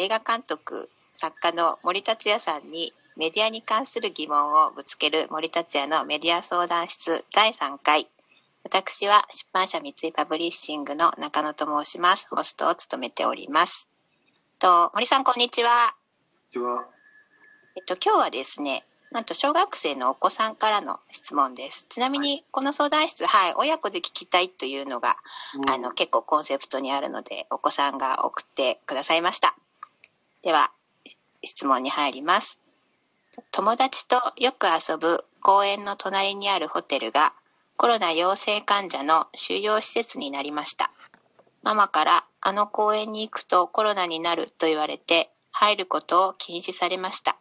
映画監督、作家の森達也さんにメディアに関する疑問をぶつける森達也のメディア相談室第3回。私は出版社三井パブリッシングの中野と申します。ホストを務めております。と森さん、こんにちは。こんにちは。えっと、今日はですね、なんと小学生のお子さんからの質問です。ちなみに、この相談室、はい、親子で聞きたいというのが、うんあの、結構コンセプトにあるので、お子さんが送ってくださいました。では、質問に入ります。友達とよく遊ぶ公園の隣にあるホテルがコロナ陽性患者の収容施設になりました。ママからあの公園に行くとコロナになると言われて入ることを禁止されました。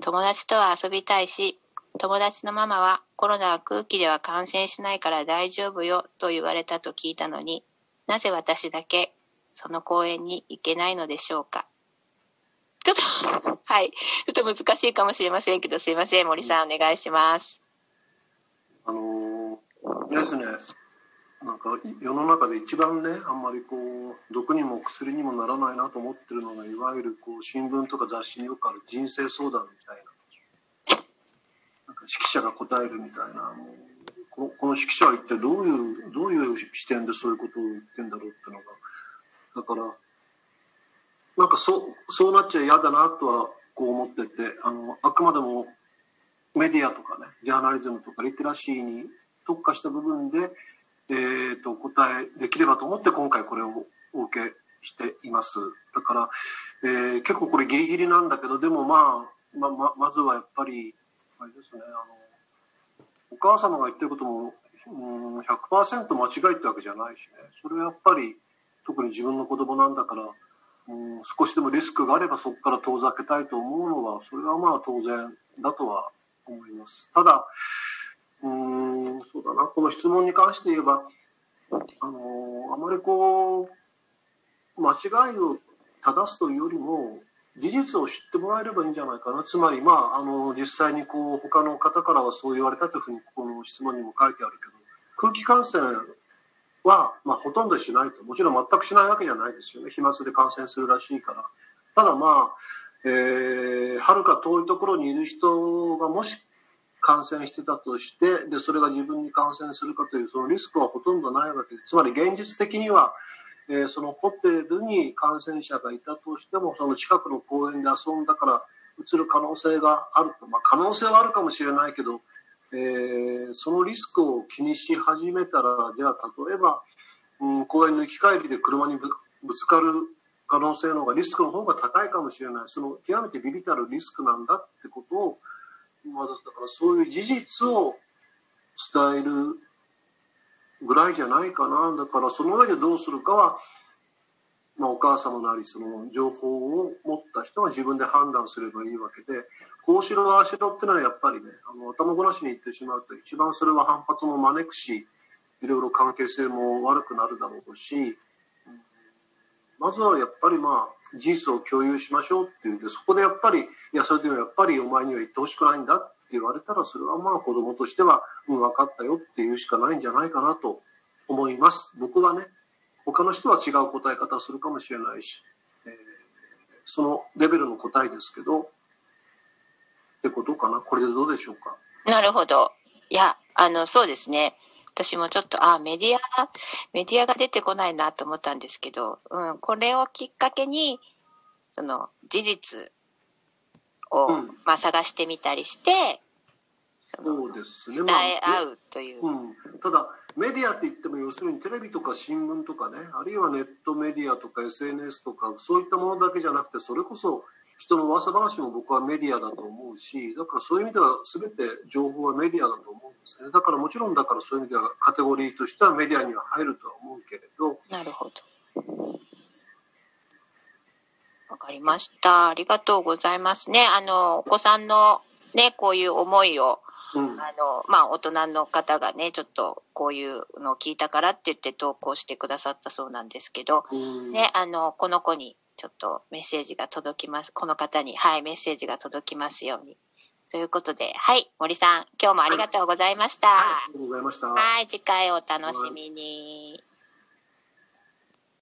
友達とは遊びたいし、友達のママはコロナは空気では感染しないから大丈夫よと言われたと聞いたのになぜ私だけその公園に行けないのでしょうかちょっと、はい。ちょっと難しいかもしれませんけど、すいません。森さん、お願いします。あのーですね。なんか世の中で一番ねあんまりこう毒にも薬にもならないなと思ってるのがいわゆるこう新聞とか雑誌によくある人生相談みたいななんか指揮者が答えるみたいなもうここの指揮者は一体どういうどういう視点でそういうことを言ってんだろうっていうのがだからなんかそうそうなっちゃ嫌だなとはこう思っててあのあくまでもメディアとかねジャーナリズムとかリテラシーに特化した部分で、えー、と答えできればと思って今回これをお受けしています。だから、えー結構これギリギリなんだけどでもまあまままずはやっぱりあれですねあのお母様が言ってることも、うん、100%間違いってわけじゃないしね。それはやっぱり特に自分の子供なんだから、うん、少しでもリスクがあればそこから遠ざけたいと思うのはそれはまあ当然だとは思います。ただうんそうだな。この質問に関して言えばあのあまりこう間違いを正すというよりも事実を知ってもらえればいいんじゃないかな。つまりまああの実際にこう他の方からはそう言われたというふうにこの質問にも書いてあるけど空気感染は、まあ、ほとんどしないと。もちろん全くしないわけじゃないですよね。飛沫で感染するらしいから。ただまあえーはるか遠いところにいる人がもし感染してたとしてでそれが自分に感染するかというそのリスクはほとんどないわけです。つまり現実的には、えーそのホテルに感染者がいたとしてもその近くの公園で遊んだからうつる可能性があると、まあ、可能性はあるかもしれないけど、えーそのリスクを気にし始めたらじゃあ例えば、うん、公園の行き帰りで車にぶつかる可能性の方がリスクの方が高いかもしれない。その極めてビビたるリスクなんだってことをまあ、だからそういう事実を伝えるぐらいじゃないかな。だからその上でどうするかは、まあ、お母様なりその情報を持った人が自分で判断すればいいわけでこうしろああしろってのはやっぱりねあの頭ごなしに言ってしまうと一番それは反発も招くしいろいろ関係性も悪くなるだろうしまずはやっぱりまあ事実を共有しましょうっていうんでそこでやっぱりいやそれでもやっぱりお前には言ってほしくないんだって言われたらそれはまあ子供としてはうん分かったよっていうしかないんじゃないかなと思います。僕はね他の人は違う答え方するかもしれないし、そのレベルの答えですけどってことかな？これでどうでしょうか？なるほど。いや、あの、そうですね。私もちょっと、あ、メディア、メディアが出てこないなと思ったんですけど、うん、これをきっかけに、その、事実を、うんまあ、探してみたりして、そうですね伝まあえ合うという。うん、ただメディアって言っても要するにテレビとか新聞とかねあるいはネットメディアとか SNS とかそういったものだけじゃなくてそれこそ人の噂話も僕はメディアだと思うしだからそういう意味では全て情報はメディアだと思うんですねだからもちろんだからそういう意味ではカテゴリーとしてはメディアには入るとは思うけれどなるほど。わかりました。ありがとうございますね。あの、お子さんのね、こういう思いを、うんあの、まあ、大人の方がね、ちょっとこういうのを聞いたからって言って投稿してくださったそうなんですけど、うんね、あの、この子にちょっとメッセージが届きます。この方に、はい、メッセージが届きますように。ということで、はい、森さん、今日もありがとうございました。はいありがとうございました。はい、次回お楽しみに。